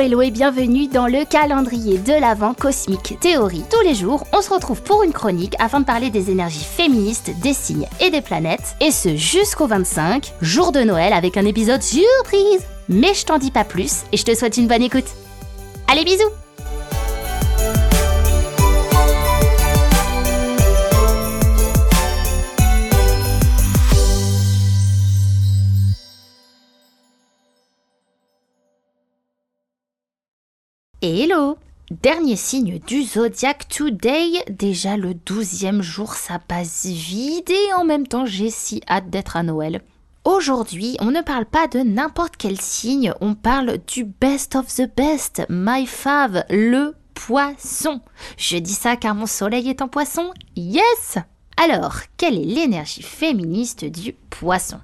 Hello et bienvenue dans le calendrier de l'Avent Cosmique Théorie. Tous les jours, on se retrouve pour une chronique afin de parler des énergies féministes, des signes et des planètes, et ce jusqu'au 25, jour de Noël avec un épisode surprise. Mais je t'en dis pas plus et je te souhaite une bonne écoute. Allez bisous Hello. Dernier signe du zodiaque today, déjà le douzième jour, ça passe vite. Et en même temps j'ai si hâte d'être à Noël. Aujourd'hui, on ne parle pas de n'importe quel signe, on parle du best of the best, my fave, le poisson. Je dis ça car mon soleil est en poisson, yes! Alors, quelle est l'énergie féministe du poisson?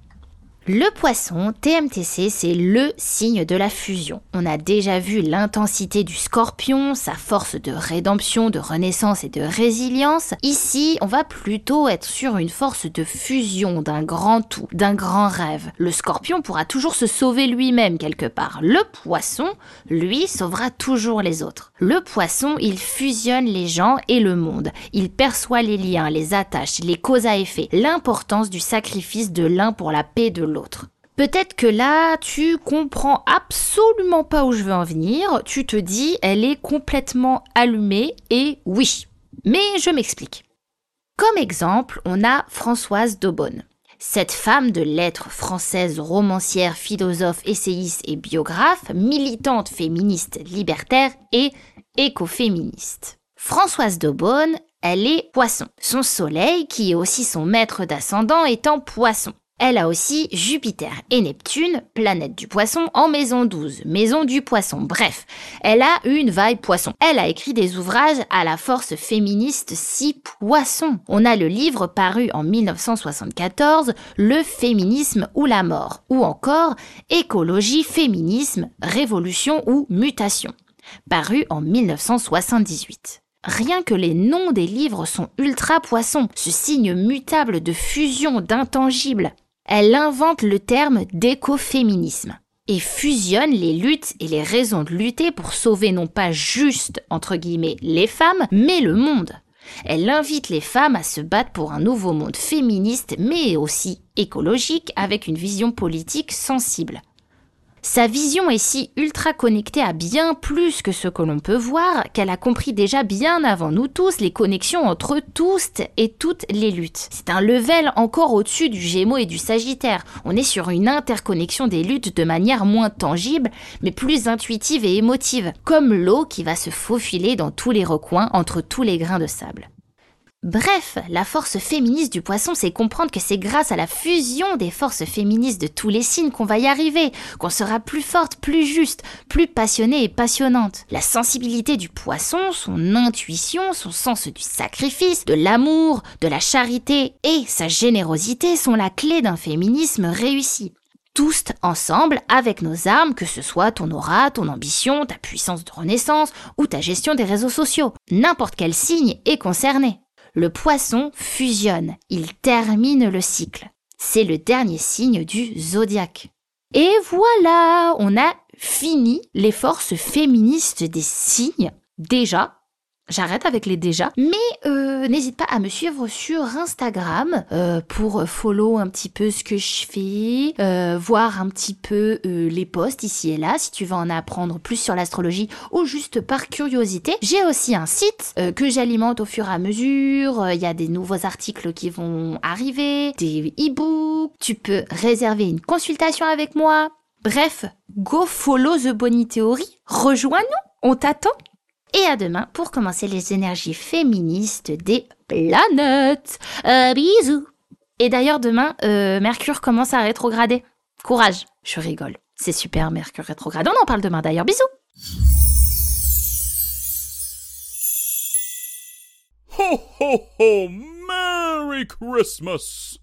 Le poisson, TMTC, c'est le signe de la fusion. On a déjà vu l'intensité du scorpion, sa force de rédemption, de renaissance et de résilience. Ici, on va plutôt être sur une force de fusion d'un grand tout, d'un grand rêve. Le scorpion pourra toujours se sauver lui-même quelque part. Le poisson, lui, sauvera toujours les autres. Le poisson, il fusionne les gens et le monde. Il perçoit les liens, les attaches, les causes à effet, l'importance du sacrifice de l'un pour la paix de l'autre. Peut-être que là, tu comprends absolument pas où je veux en venir, tu te dis, elle est complètement allumée, et oui. Mais je m'explique. Comme exemple, on a Françoise Daubonne. Cette femme de lettres française, romancière, philosophe, essayiste et biographe, militante féministe libertaire et écoféministe. Françoise Daubonne, elle est poisson. Son soleil, qui est aussi son maître d'ascendant, est en poisson. Elle a aussi Jupiter et Neptune, planète du poisson, en maison 12, maison du poisson. Bref, elle a une vaille poisson. Elle a écrit des ouvrages à la force féministe si poisson. On a le livre paru en 1974, Le féminisme ou la mort, ou encore Écologie, féminisme, révolution ou mutation, paru en 1978. Rien que les noms des livres sont ultra poissons, ce signe mutable de fusion d'intangibles elle invente le terme d'écoféminisme et fusionne les luttes et les raisons de lutter pour sauver non pas juste, entre guillemets, les femmes, mais le monde. Elle invite les femmes à se battre pour un nouveau monde féministe, mais aussi écologique, avec une vision politique sensible. Sa vision est si ultra connectée à bien plus que ce que l'on peut voir qu'elle a compris déjà bien avant nous tous les connexions entre tous et toutes les luttes. C'est un level encore au-dessus du Gémeaux et du Sagittaire. On est sur une interconnexion des luttes de manière moins tangible, mais plus intuitive et émotive, comme l'eau qui va se faufiler dans tous les recoins entre tous les grains de sable. Bref, la force féministe du poisson, c'est comprendre que c'est grâce à la fusion des forces féministes de tous les signes qu'on va y arriver, qu'on sera plus forte, plus juste, plus passionnée et passionnante. La sensibilité du poisson, son intuition, son sens du sacrifice, de l'amour, de la charité et sa générosité sont la clé d'un féminisme réussi tous ensemble avec nos armes, que ce soit ton aura, ton ambition, ta puissance de renaissance ou ta gestion des réseaux sociaux. N'importe quel signe est concerné le poisson fusionne, il termine le cycle. C'est le dernier signe du zodiaque. Et voilà, on a fini les forces féministes des signes. Déjà, J'arrête avec les déjà. Mais euh, n'hésite pas à me suivre sur Instagram euh, pour follow un petit peu ce que je fais, euh, voir un petit peu les posts ici et là si tu veux en apprendre plus sur l'astrologie ou juste par curiosité. J'ai aussi un site que j'alimente au fur et à mesure. Il y a des nouveaux articles qui vont arriver, des e-books. Tu peux réserver une consultation avec moi. Bref, go follow The Bonnie Theory. Rejoins-nous, on t'attend. Et à demain pour commencer les énergies féministes des planètes. Euh, bisous. Et d'ailleurs demain, euh, Mercure commence à rétrograder. Courage. Je rigole. C'est super Mercure rétrograde. On en parle demain d'ailleurs. Bisous. Ho ho ho! Merry Christmas!